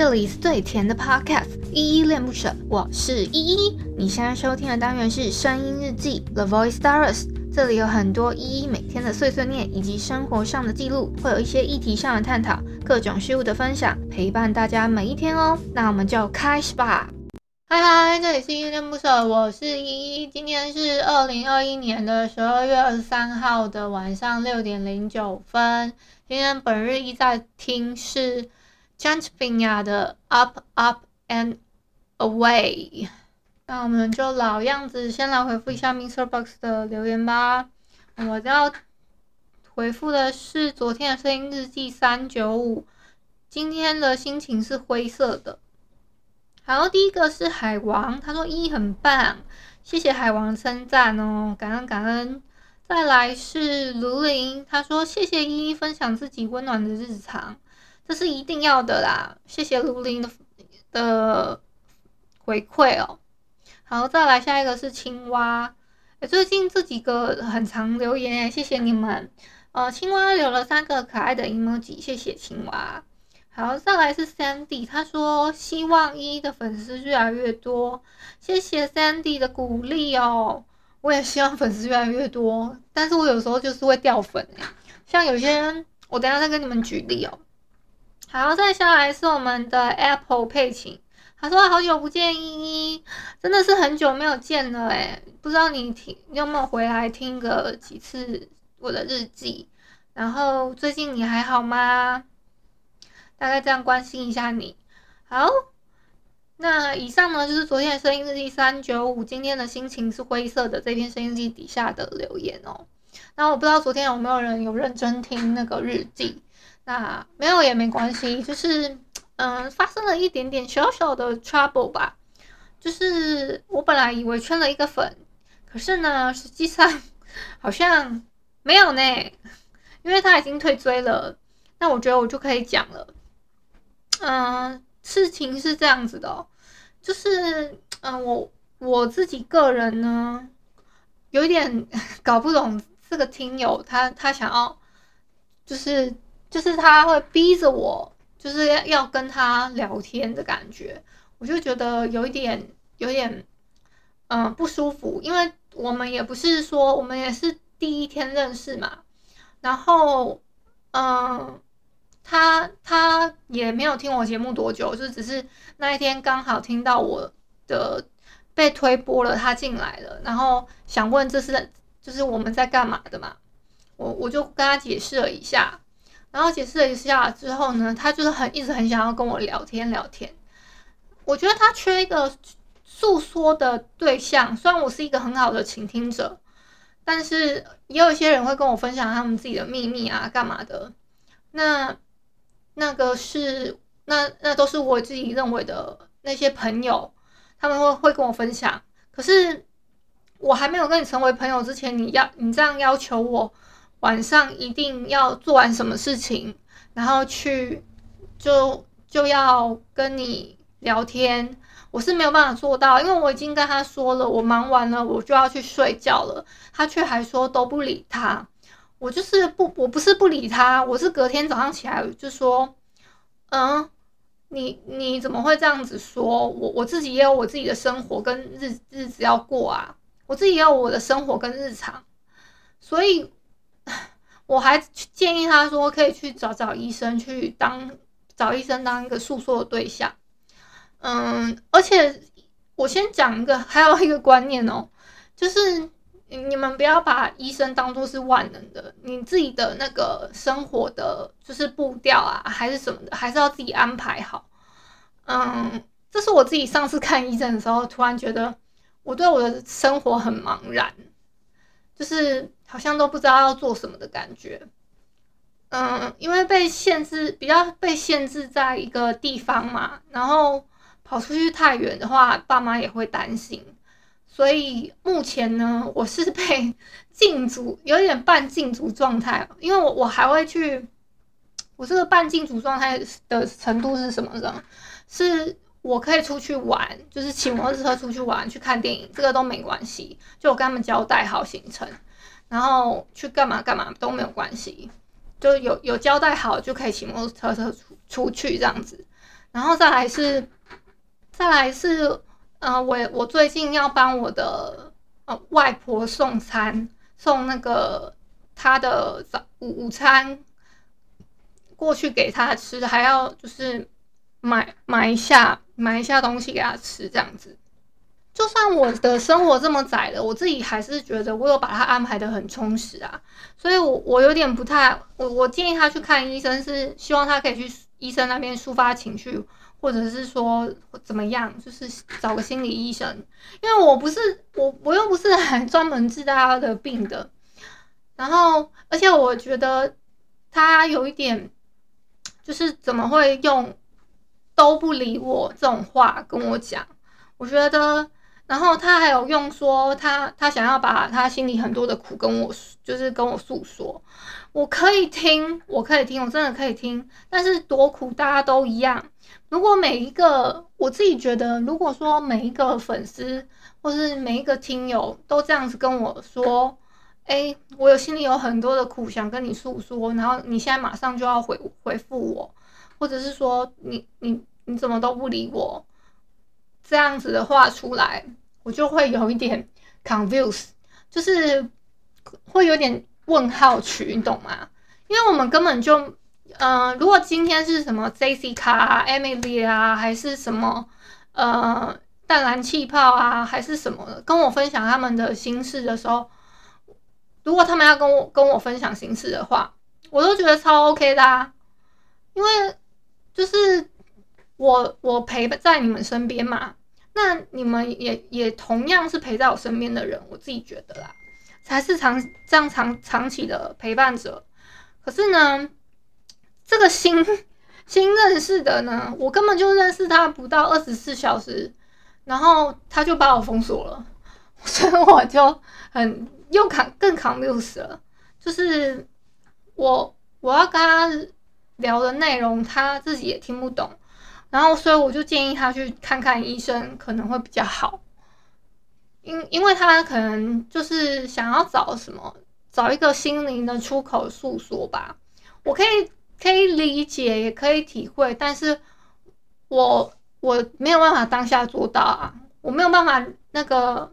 这里是最甜的 Podcast，依依恋不舍，我是依依。你现在收听的单元是声音日记 The Voice Diaries，这里有很多依依每天的碎碎念以及生活上的记录，会有一些议题上的探讨，各种事物的分享，陪伴大家每一天哦。那我们就开始吧。嗨嗨，这里是依依恋不舍，我是依依。今天是二零二一年的十二月二十三号的晚上六点零九分。今天本日一在听是 Chantepenya 的 Up Up and Away。那我们就老样子，先来回复一下 Mister Box 的留言吧。我要回复的是昨天的声音日记三九五，今天的心情是灰色的。好，第一个是海王，他说一很棒，谢谢海王称赞哦，感恩感恩。再来是卢林，他说谢谢一一分享自己温暖的日常，这是一定要的啦，谢谢卢林的的回馈哦。好，再来下一个是青蛙，欸，最近这几个很常留言，谢谢你们。呃，青蛙留了三个可爱的 emoji，谢谢青蛙。好，再来是 Sandy，他说希望依依的粉丝越来越多，谢谢 Sandy 的鼓励哦。我也希望粉丝越来越多，但是我有时候就是会掉粉，像有些人，我等下再跟你们举例哦。好，再下来是我们的 Apple 配琴，他说好久不见依依，真的是很久没有见了诶，不知道你听你有没有回来听个几次我的日记，然后最近你还好吗？大概这样关心一下你。好，那以上呢就是昨天的声音日记三九五，今天的心情是灰色的这篇声音日记底下的留言哦。那我不知道昨天有没有人有认真听那个日记，那没有也没关系，就是嗯、发生了一点点小小的 trouble 吧。就是我本来以为圈了一个粉，可是呢实际上 好像没有呢，因为他已经退追了。那我觉得我就可以讲了。嗯，事情是这样子的，就是嗯，我我自己个人呢，有点 搞不懂这个听友他他想要，就是就是他会逼着我，就是要跟他聊天的感觉，我就觉得有一点有点嗯不舒服，因为我们也不是说我们也是第一天认识嘛，然后嗯。他他也没有听我节目多久，就只是那一天刚好听到我的被推播了，他进来了，然后想问这是就是我们在干嘛的嘛，我我就跟他解释了一下，然后解释了一下之后呢，他就是很一直很想要跟我聊天聊天，我觉得他缺一个诉说的对象，虽然我是一个很好的倾听者，但是也有一些人会跟我分享他们自己的秘密啊，干嘛的，那。那个是那那都是我自己认为的那些朋友，他们会会跟我分享。可是我还没有跟你成为朋友之前，你要你这样要求我晚上一定要做完什么事情，然后去就就要跟你聊天，我是没有办法做到，因为我已经跟他说了，我忙完了我就要去睡觉了，他却还说都不理他。我就是不，我不是不理他，我是隔天早上起来就说，嗯，你你怎么会这样子说？我我自己也有我自己的生活跟日日子要过啊，我自己也有我的生活跟日常，所以 我还建议他说可以去找找医生，去当找医生当一个诉说的对象。嗯，而且我先讲一个，还有一个观念哦，就是。你们不要把医生当做是万能的，你自己的那个生活的就是步调啊，还是什么的，还是要自己安排好。嗯，这是我自己上次看医生的时候，突然觉得我对我的生活很茫然，就是好像都不知道要做什么的感觉。嗯，因为被限制，比较被限制在一个地方嘛，然后跑出去太远的话，爸妈也会担心。所以目前呢，我是被禁足，有点半禁足状态。因为我我还会去，我这个半禁足状态的程度是什么呢？是我可以出去玩，就是骑摩托车出去玩，去看电影，这个都没关系。就我跟他们交代好行程，然后去干嘛干嘛都没有关系，就有有交代好就可以骑摩托车车出出去这样子。然后再来是，再来是，呃，我我最近要帮我的呃外婆送餐，送那个她的早午午餐过去给她吃，还要就是买买一下买一下东西给他吃，这样子。就算我的生活这么窄了，我自己还是觉得我有把它安排的很充实啊。所以我，我我有点不太，我我建议他去看医生，是希望他可以去医生那边抒发情绪，或者是说怎么样，就是找个心理医生。因为我不是我我又不是来专门治大家的病的。然后，而且我觉得他有一点，就是怎么会用都不理我这种话跟我讲？我觉得。然后他还有用说他他想要把他心里很多的苦跟我就是跟我诉说，我可以听，我可以听，我真的可以听。但是多苦大家都一样。如果每一个我自己觉得，如果说每一个粉丝或是每一个听友都这样子跟我说，哎，我有心里有很多的苦想跟你诉说，然后你现在马上就要回回复我，或者是说你你你怎么都不理我，这样子的话出来。我就会有一点 confuse，就是会有点问号曲，你懂吗？因为我们根本就，嗯、如果今天是什么 Jessica 啊、Emily 啊，还是什么呃淡蓝气泡啊，还是什么的，跟我分享他们的心事的时候，如果他们要跟我跟我分享心事的话，我都觉得超 OK 的啊，因为就是我我陪在你们身边嘛。那你们也也同样是陪在我身边的人，我自己觉得啦，才是长这样长长期的陪伴者。可是呢，这个新新认识的呢，我根本就认识他不到二十四小时，然后他就把我封锁了，所以我就很又扛更扛六十了。就是我我要跟他聊的内容，他自己也听不懂。然后，所以我就建议他去看看医生，可能会比较好。因因为他可能就是想要找什么，找一个心灵的出口诉说吧。我可以可以理解，也可以体会，但是我我没有办法当下做到啊，我没有办法那个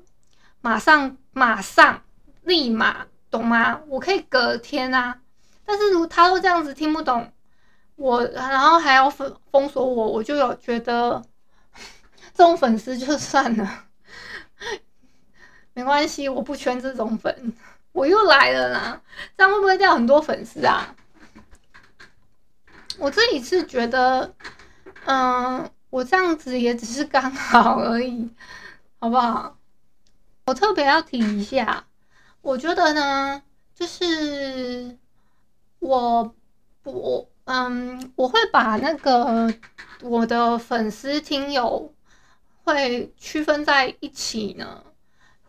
马上马上立马，懂吗？我可以隔天啊，但是如他都这样子听不懂。我然后还要封封锁我，我就有觉得这种粉丝就算了，没关系，我不圈这种粉。我又来了啦，这样会不会掉很多粉丝啊？我自己是觉得，嗯，我这样子也只是刚好而已，好不好？我特别要提一下，我觉得呢，就是我我。嗯，我会把那个我的粉丝听友会区分在一起呢，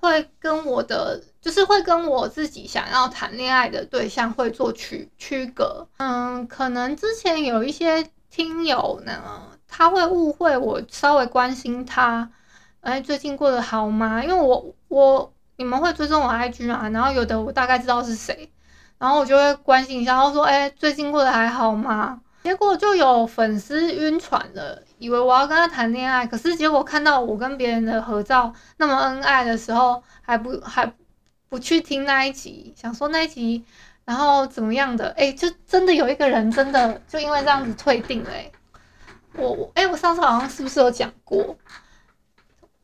会跟我的就是会跟我自己想要谈恋爱的对象会做区区隔。嗯，可能之前有一些听友呢，他会误会我稍微关心他，哎，最近过得好吗？因为我我你们会追踪我 IG 啊，然后有的我大概知道是谁。然后我就会关心一下，然后说：“哎，最近过得还好吗？”结果就有粉丝晕船了，以为我要跟他谈恋爱。可是结果看到我跟别人的合照那么恩爱的时候，还不还不去听那一集，想说那一集，然后怎么样的？哎，就真的有一个人真的就因为这样子退订了。哎，我哎，我上次好像是不是有讲过？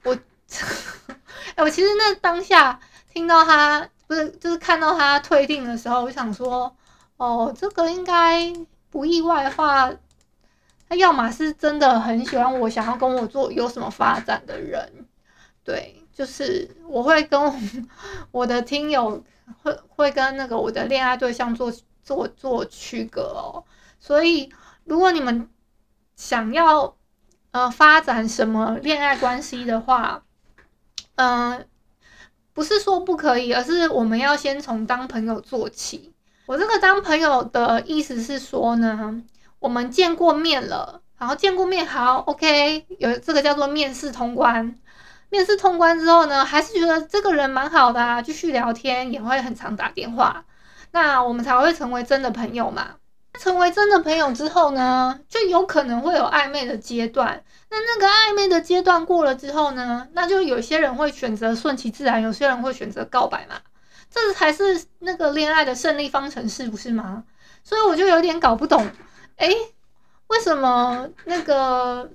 我 哎，我其实那当下听到他。不是，就是看到他退订的时候，我想说，哦，这个应该不意外的话，他要么是真的很喜欢我，想要跟我做有什么发展的人，对，就是我会跟我的听友会会跟那个我的恋爱对象做做做区隔哦。所以，如果你们想要呃发展什么恋爱关系的话，嗯、不是说不可以，而是我们要先从当朋友做起。我这个当朋友的意思是说呢，我们见过面了，然后见过面好，OK，有这个叫做面试通关。面试通关之后呢，还是觉得这个人蛮好的啊，继续聊天也会很常打电话，那我们才会成为真的朋友嘛。成为真的朋友之后呢，就有可能会有暧昧的阶段。那那个暧昧的阶段过了之后呢，那就有些人会选择顺其自然，有些人会选择告白嘛。这才是那个恋爱的胜利方程式，不是吗？所以我就有点搞不懂，哎，为什么那个，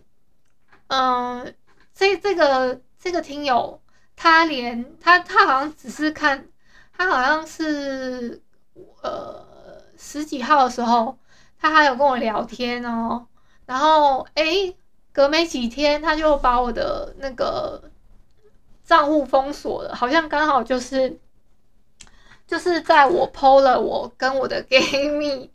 嗯、呃，这这个这个听友，他连他他好像只是看，他好像是呃十几号的时候，他还有跟我聊天哦，然后哎，隔没几天他就把我的那个账户封锁了，好像刚好就是。就是在我 PO 了我跟我的 gay 蜜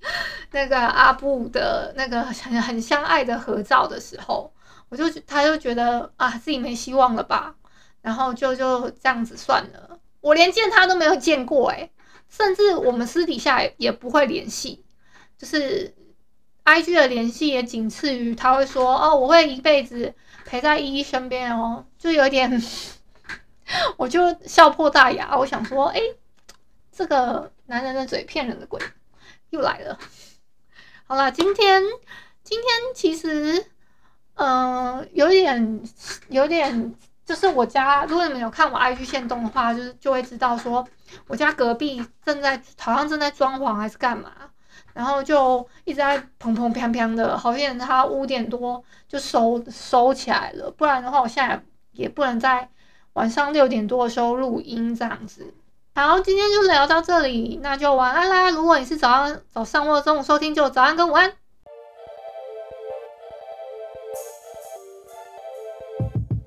那个阿布的那个很很相爱的合照的时候，我就他就觉得啊自己没希望了吧，然后就就这样子算了。我连见他都没有见过诶，甚至我们私底下也不会联系，就是 IG 的联系也仅次于他会说哦我会一辈子陪在依依身边哦，就有点我就笑破大牙，我想说诶。这个男人的嘴骗人的鬼又来了。好了，今天今天其实，嗯、有点有点，就是我家，如果你们有看我 IG 线动的话，就是就会知道说，我家隔壁正在好像正在装潢还是干嘛，然后就一直在砰砰砰砰的，好像他五点多就收收起来了，不然的话，我现在也不能在晚上六点多的时候录音这样子。好，今天就聊到这里，那就晚安啦。如果你是早上、早上或者中午收听，就早安跟午安。